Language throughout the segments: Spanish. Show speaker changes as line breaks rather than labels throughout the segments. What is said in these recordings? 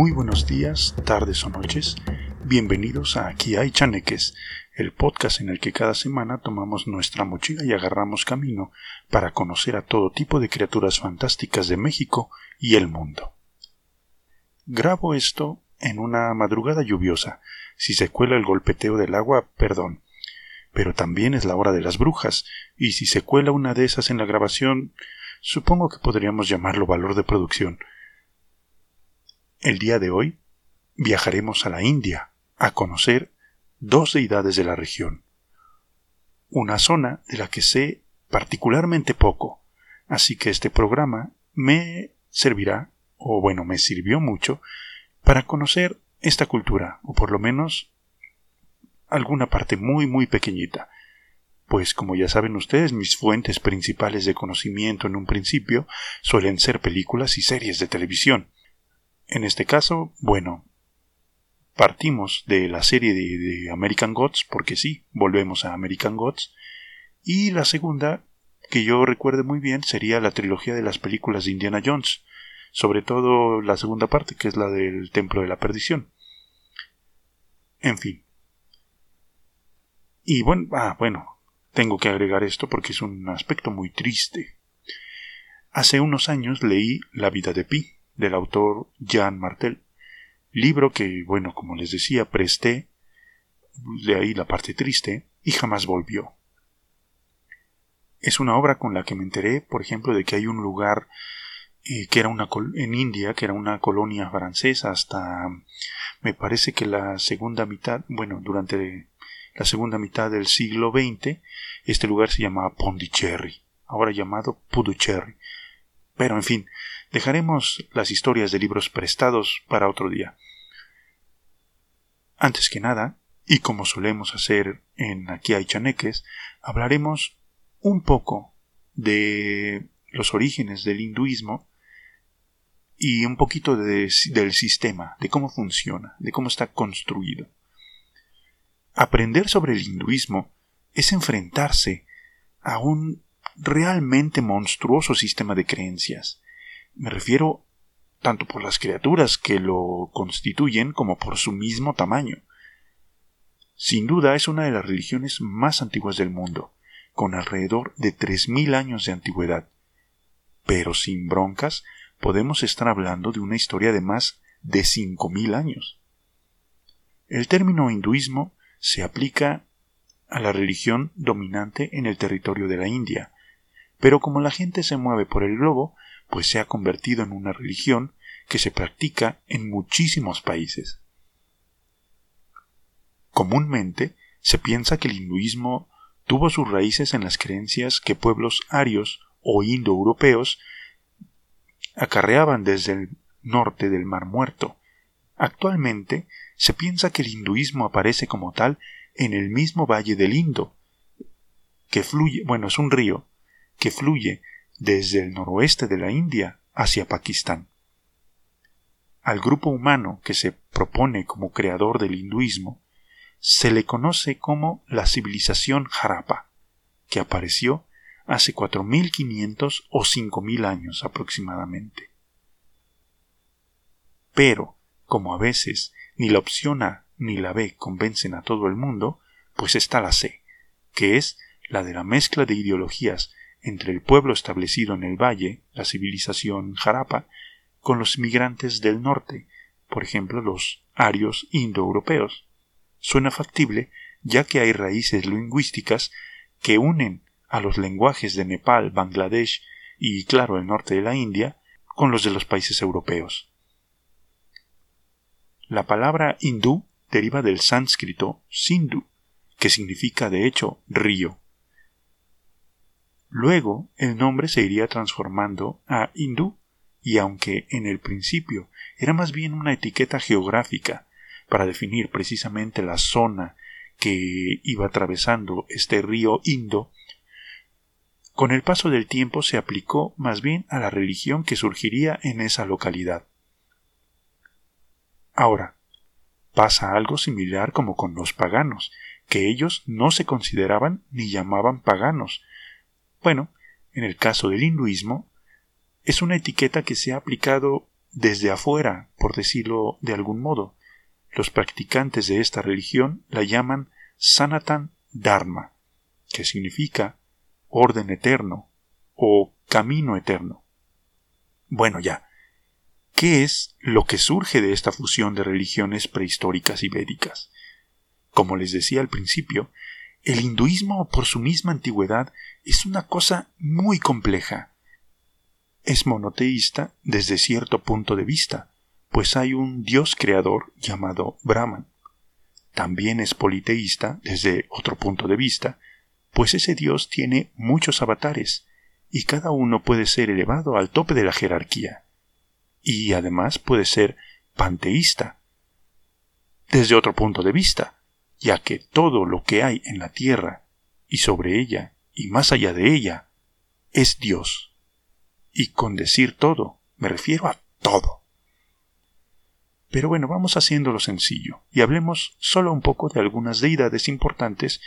Muy buenos días, tardes o noches. Bienvenidos a Aquí hay chaneques, el podcast en el que cada semana tomamos nuestra mochila y agarramos camino para conocer a todo tipo de criaturas fantásticas de México y el mundo. Grabo esto en una madrugada lluviosa. Si se cuela el golpeteo del agua, perdón. Pero también es la hora de las brujas, y si se cuela una de esas en la grabación, supongo que podríamos llamarlo valor de producción. El día de hoy viajaremos a la India a conocer dos deidades de la región, una zona de la que sé particularmente poco, así que este programa me servirá, o bueno, me sirvió mucho, para conocer esta cultura, o por lo menos alguna parte muy muy pequeñita, pues como ya saben ustedes, mis fuentes principales de conocimiento en un principio suelen ser películas y series de televisión, en este caso, bueno, partimos de la serie de, American Gods, porque sí, volvemos a American Gods, y la segunda, que yo recuerde muy bien, sería la trilogía de las películas de Indiana Jones, sobre todo la segunda parte, que es la del Templo de la Perdición. En fin. Y bueno, ah, bueno, tengo que agregar esto porque es un aspecto muy triste. Hace unos años leí La vida de Pi, del autor Jean Martel, libro que, bueno, como les decía, presté, de ahí la parte triste, y jamás volvió. Es una obra con la que me enteré, por ejemplo, de que hay un lugar eh, que era una en India, que era una colonia francesa hasta me parece que la segunda mitad, bueno, durante la segunda mitad del siglo XX, este lugar se llamaba Pondicherry, ahora llamado Puducherry. Pero en fin, Dejaremos las historias de libros prestados para otro día. Antes que nada, y como solemos hacer en Aquí hay chaneques, hablaremos un poco de los orígenes del hinduismo y un poquito del sistema, de cómo funciona, de cómo está construido. Aprender sobre el hinduismo es enfrentarse a un realmente monstruoso sistema de creencias, me refiero tanto por las criaturas que lo constituyen como por su mismo tamaño. Sin duda es una de las religiones más antiguas del mundo, con alrededor de tres mil años de antigüedad. Pero sin broncas, podemos estar hablando de una historia de más de cinco mil años. El término hinduismo se aplica a la religión dominante en el territorio de la India, pero como la gente se mueve por el globo, pues se ha convertido en una religión que se practica en muchísimos países. Comúnmente se piensa que el hinduismo tuvo sus raíces en las creencias que pueblos arios o indoeuropeos acarreaban desde el norte del Mar Muerto. Actualmente se piensa que el hinduismo aparece como tal en el mismo valle del Indo, que fluye, bueno, es un río, que fluye desde el noroeste de la India hacia Pakistán. Al grupo humano que se propone como creador del hinduismo se le conoce como la civilización Harappa, que apareció hace 4.500 o 5.000 años aproximadamente. Pero, como a veces ni la opción A ni la B convencen a todo el mundo, pues está la C, que es la de la mezcla de ideologías entre el pueblo establecido en el valle, la civilización Jarapa, con los migrantes del norte, por ejemplo los arios indoeuropeos. Suena factible ya que hay raíces lingüísticas que unen a los lenguajes de Nepal, Bangladesh y, claro, el norte de la India con los de los países europeos. La palabra hindú deriva del sánscrito Sindhu, que significa de hecho río. Luego el nombre se iría transformando a hindú, y aunque en el principio era más bien una etiqueta geográfica para definir precisamente la zona que iba atravesando este río Indo, con el paso del tiempo se aplicó más bien a la religión que surgiría en esa localidad. Ahora, pasa algo similar como con los paganos, que ellos no se consideraban ni llamaban paganos, bueno, en el caso del hinduismo, es una etiqueta que se ha aplicado desde afuera, por decirlo de algún modo. Los practicantes de esta religión la llaman Sanatan Dharma, que significa orden eterno o camino eterno. Bueno, ya. ¿Qué es lo que surge de esta fusión de religiones prehistóricas y védicas? Como les decía al principio, el hinduismo por su misma antigüedad es una cosa muy compleja. Es monoteísta desde cierto punto de vista, pues hay un dios creador llamado Brahman. También es politeísta desde otro punto de vista, pues ese dios tiene muchos avatares, y cada uno puede ser elevado al tope de la jerarquía. Y además puede ser panteísta, desde otro punto de vista, ya que todo lo que hay en la tierra y sobre ella y más allá de ella es Dios. Y con decir todo me refiero a todo. Pero bueno, vamos haciéndolo sencillo y hablemos solo un poco de algunas deidades importantes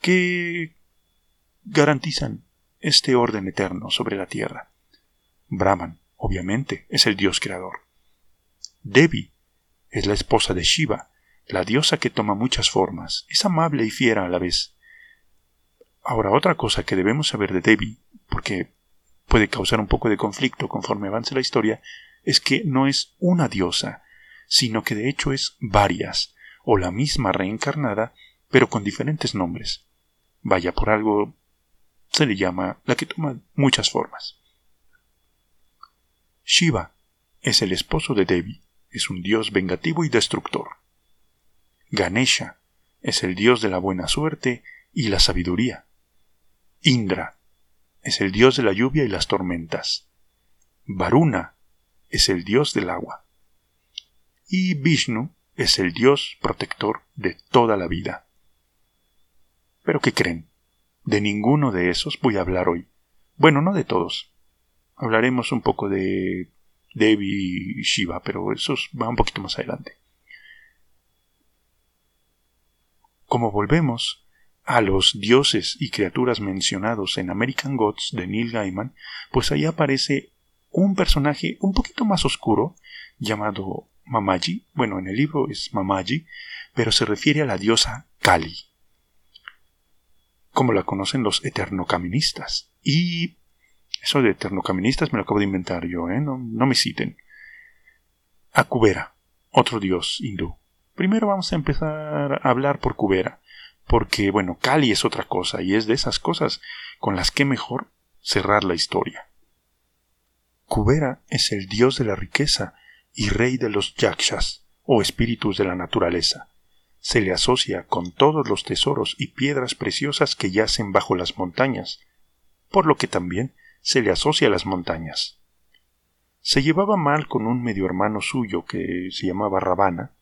que garantizan este orden eterno sobre la tierra. Brahman, obviamente, es el dios creador. Devi es la esposa de Shiva, la diosa que toma muchas formas, es amable y fiera a la vez. Ahora, otra cosa que debemos saber de Devi, porque puede causar un poco de conflicto conforme avance la historia, es que no es una diosa, sino que de hecho es varias, o la misma reencarnada, pero con diferentes nombres. Vaya, por algo se le llama la que toma muchas formas. Shiva es el esposo de Devi, es un dios vengativo y destructor. Ganesha es el dios de la buena suerte y la sabiduría. Indra es el dios de la lluvia y las tormentas. Varuna es el dios del agua. Y Vishnu es el dios protector de toda la vida. ¿Pero qué creen? De ninguno de esos voy a hablar hoy. Bueno, no de todos. Hablaremos un poco de Devi y Shiva, pero eso va un poquito más adelante. Como volvemos a los dioses y criaturas mencionados en American Gods de Neil Gaiman, pues ahí aparece un personaje un poquito más oscuro llamado Mamaji. Bueno, en el libro es Mamaji, pero se refiere a la diosa Kali, como la conocen los eternocaministas. Y eso de eternocaministas me lo acabo de inventar yo, ¿eh? No, no me citen. Akubera, otro dios hindú. Primero vamos a empezar a hablar por Cubera, porque bueno, Cali es otra cosa y es de esas cosas con las que mejor cerrar la historia. Cubera es el dios de la riqueza y rey de los yakshas, o espíritus de la naturaleza. Se le asocia con todos los tesoros y piedras preciosas que yacen bajo las montañas, por lo que también se le asocia a las montañas. Se llevaba mal con un medio hermano suyo que se llamaba Ravana,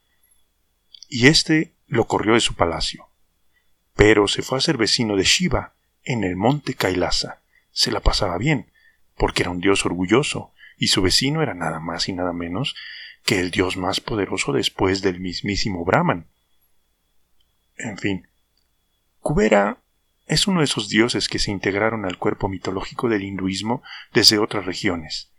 y éste lo corrió de su palacio. Pero se fue a ser vecino de Shiva, en el monte Kailasa. Se la pasaba bien, porque era un dios orgulloso, y su vecino era nada más y nada menos que el dios más poderoso después del mismísimo Brahman. En fin, Kubera es uno de esos dioses que se integraron al cuerpo mitológico del hinduismo desde otras regiones.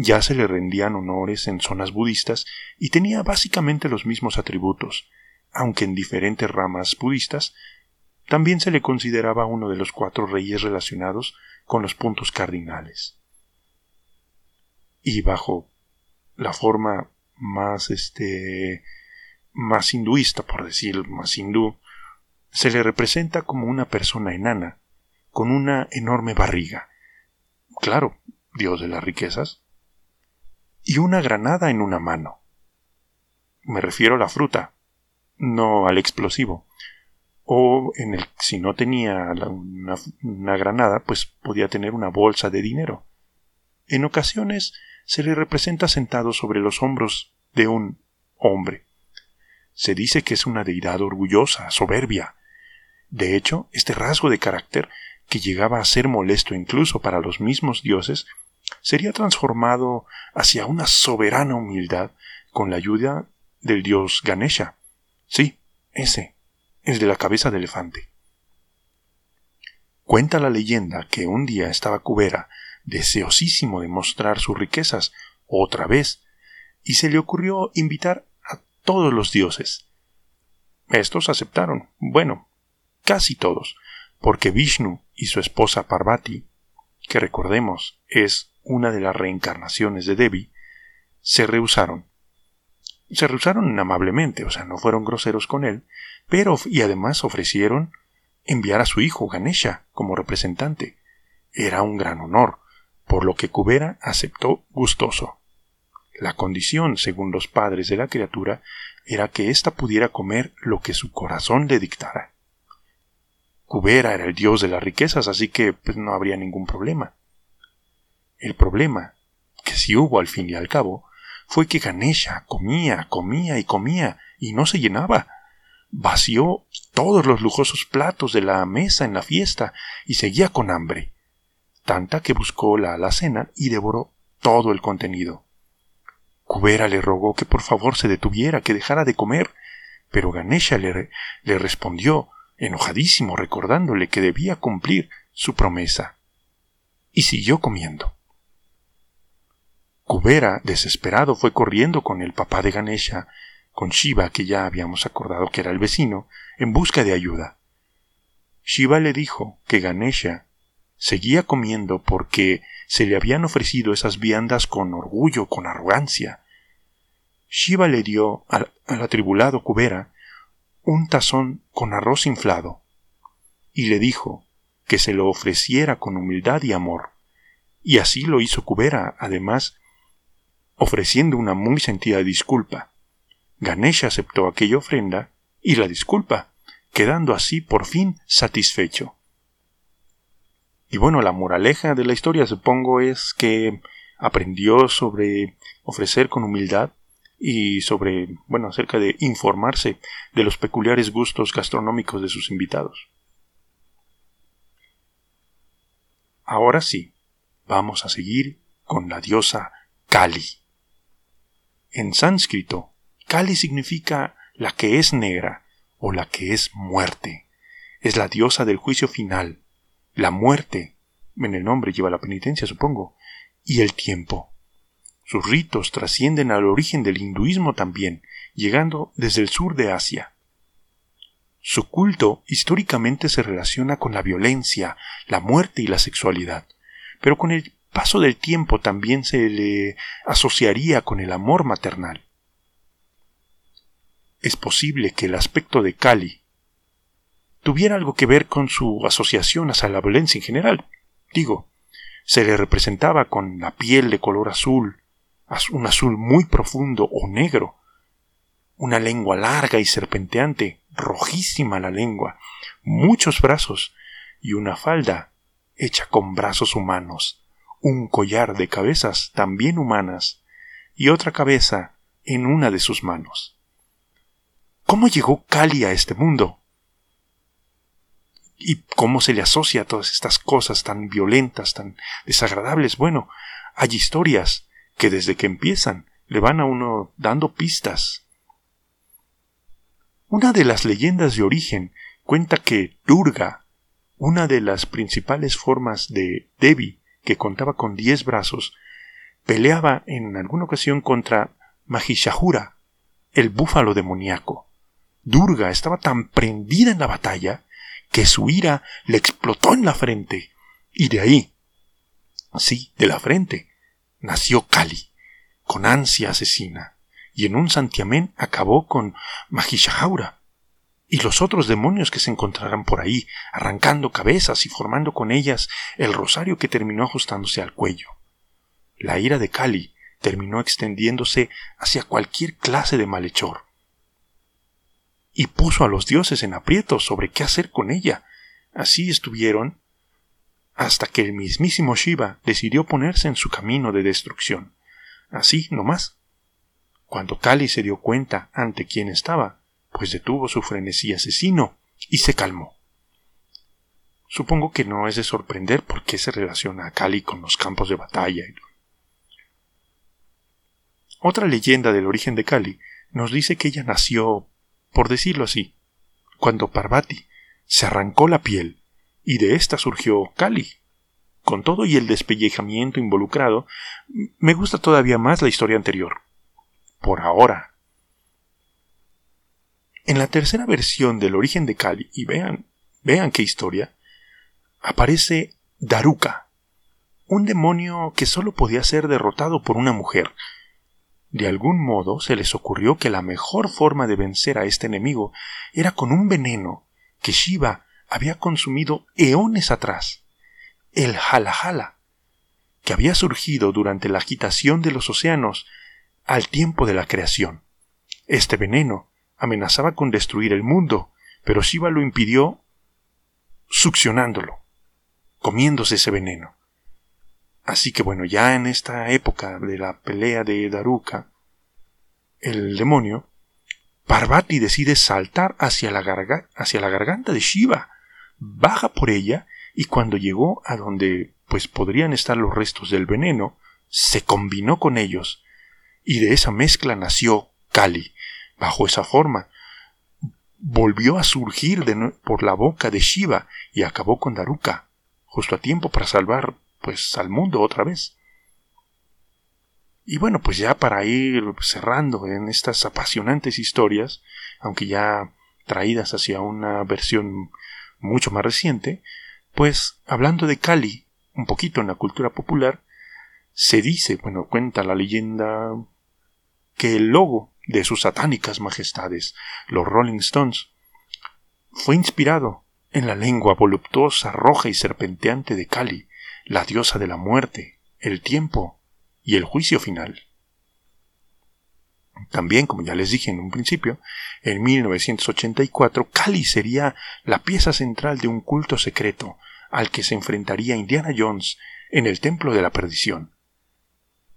Ya se le rendían honores en zonas budistas y tenía básicamente los mismos atributos, aunque en diferentes ramas budistas también se le consideraba uno de los cuatro reyes relacionados con los puntos cardinales. Y bajo la forma más este más hinduista, por decir más hindú, se le representa como una persona enana, con una enorme barriga. Claro, dios de las riquezas, y una granada en una mano. Me refiero a la fruta, no al explosivo. O en el, si no tenía una, una granada, pues podía tener una bolsa de dinero. En ocasiones se le representa sentado sobre los hombros de un hombre. Se dice que es una deidad orgullosa, soberbia. De hecho, este rasgo de carácter, que llegaba a ser molesto incluso para los mismos dioses, sería transformado hacia una soberana humildad con la ayuda del dios Ganesha. Sí, ese, el de la cabeza de elefante. Cuenta la leyenda que un día estaba Kubera, deseosísimo de mostrar sus riquezas, otra vez, y se le ocurrió invitar a todos los dioses. Estos aceptaron, bueno, casi todos, porque Vishnu y su esposa Parvati, que recordemos es una de las reencarnaciones de Devi, se rehusaron. Se rehusaron amablemente, o sea, no fueron groseros con él, pero y además ofrecieron enviar a su hijo Ganesha como representante. Era un gran honor, por lo que Kubera aceptó gustoso. La condición, según los padres de la criatura, era que ésta pudiera comer lo que su corazón le dictara. Kubera era el dios de las riquezas, así que pues, no habría ningún problema. El problema, que sí hubo al fin y al cabo, fue que Ganesha comía, comía y comía y no se llenaba. Vació todos los lujosos platos de la mesa en la fiesta y seguía con hambre, tanta que buscó la alacena y devoró todo el contenido. Kubera le rogó que por favor se detuviera, que dejara de comer, pero Ganesha le, le respondió, enojadísimo, recordándole que debía cumplir su promesa, y siguió comiendo. Kubera, desesperado, fue corriendo con el papá de Ganesha, con Shiva, que ya habíamos acordado que era el vecino, en busca de ayuda. Shiva le dijo que Ganesha seguía comiendo porque se le habían ofrecido esas viandas con orgullo, con arrogancia. Shiva le dio al, atribulado Kubera un tazón con arroz inflado, y le dijo que se lo ofreciera con humildad y amor. Y así lo hizo Kubera, además ofreciendo una muy sentida disculpa. Ganesha aceptó aquella ofrenda y la disculpa, quedando así por fin satisfecho. Y bueno, la moraleja de la historia supongo es que aprendió sobre ofrecer con humildad y sobre, bueno, acerca de informarse de los peculiares gustos gastronómicos de sus invitados. Ahora sí, vamos a seguir con la diosa Kali. En sánscrito, Kali significa la que es negra o la que es muerte. Es la diosa del juicio final, la muerte, en el nombre lleva la penitencia, supongo, y el tiempo. Sus ritos trascienden al origen del hinduismo también, llegando desde el sur de Asia. Su culto históricamente se relaciona con la violencia, la muerte y la sexualidad, pero con el paso del tiempo también se le asociaría con el amor maternal. Es posible que el aspecto de Kali tuviera algo que ver con su asociación hacia la violencia en general. Digo, se le representaba con la piel de color azul, un azul muy profundo o negro, una lengua larga y serpenteante, rojísima la lengua, muchos brazos y una falda hecha con brazos humanos, un collar de cabezas también humanas y otra cabeza en una de sus manos. ¿Cómo llegó Cali a este mundo? ¿Y cómo se le asocia a todas estas cosas tan violentas, tan desagradables? Bueno, hay historias que desde que empiezan le van a uno dando pistas. Una de las leyendas de origen cuenta que Durga, una de las principales formas de Devi, que contaba con diez brazos, peleaba en alguna ocasión contra Mahishahura, el búfalo demoníaco. Durga estaba tan prendida en la batalla que su ira le explotó en la frente, y de ahí, sí, de la frente, nació Kali, con ansia asesina, y en un santiamén acabó con Mahishahura, y los otros demonios que se encontrarán por ahí, arrancando cabezas y formando con ellas el rosario que terminó ajustándose al cuello. La ira de Kali terminó extendiéndose hacia cualquier clase de malhechor. Y puso a los dioses en aprietos sobre qué hacer con ella. Así estuvieron hasta que el mismísimo Shiva decidió ponerse en su camino de destrucción. Así no más. Cuando Kali se dio cuenta ante quién estaba, pues detuvo su frenesí asesino y se calmó. Supongo que no es de sorprender por qué se relaciona a Kali con los campos de batalla. Otra leyenda del origen de Kali nos dice que ella nació, por decirlo así, cuando Parvati se arrancó la piel y de ésta surgió Kali, con todo y el despellejamiento involucrado, me gusta todavía más la historia anterior. Por ahora. En la tercera versión del origen de Kali, y vean, vean qué historia, aparece Daruka, un demonio que solo podía ser derrotado por una mujer. De algún modo se les ocurrió que la mejor forma de vencer a este enemigo era con un veneno que Shiva había consumido eones atrás, el Jalajala, que había surgido durante la agitación de los océanos al tiempo de la creación. Este veneno amenazaba con destruir el mundo, pero Shiva lo impidió succionándolo, comiéndose ese veneno. Así que bueno, ya en esta época de la pelea de Daruka, el demonio, Parvati decide saltar hacia la, hacia la garganta de Shiva, baja por ella y cuando llegó a donde pues podrían estar los restos del veneno, se combinó con ellos y de esa mezcla nació Kali. Bajo esa forma, volvió a surgir por la boca de Shiva y acabó con Daruka, justo a tiempo para salvar pues al mundo otra vez. Y bueno, pues ya para ir cerrando en estas apasionantes historias, aunque ya traídas hacia una versión mucho más reciente, pues hablando de Cali, un poquito en la cultura popular, se dice, bueno, cuenta la leyenda que el logo de sus satánicas majestades, los Rolling Stones, fue inspirado en la lengua voluptuosa, roja y serpenteante de Cali, la diosa de la muerte, el tiempo y el juicio final. También, como ya les dije en un principio, en 1984 Kali sería la pieza central de un culto secreto al que se enfrentaría Indiana Jones en el Templo de la Perdición.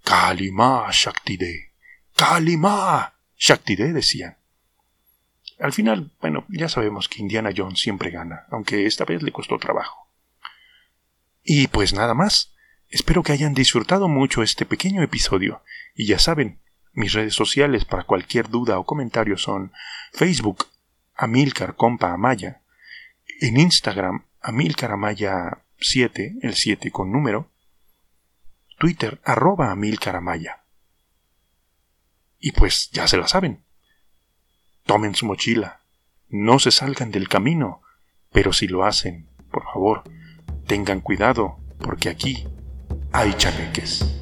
Kalima Shaktide, Kalima Shaktide decían. Al final, bueno, ya sabemos que Indiana Jones siempre gana, aunque esta vez le costó trabajo. Y pues nada más. Espero que hayan disfrutado mucho este pequeño episodio. Y ya saben, mis redes sociales para cualquier duda o comentario son Facebook Amilcar Compa Amaya, en Instagram Amilcar Amaya 7, el 7 con número, Twitter arroba Amilcar Amaya. Y pues ya se la saben. Tomen su mochila, no se salgan del camino, pero si lo hacen, por favor, Tengan cuidado, porque aquí hay chaneques.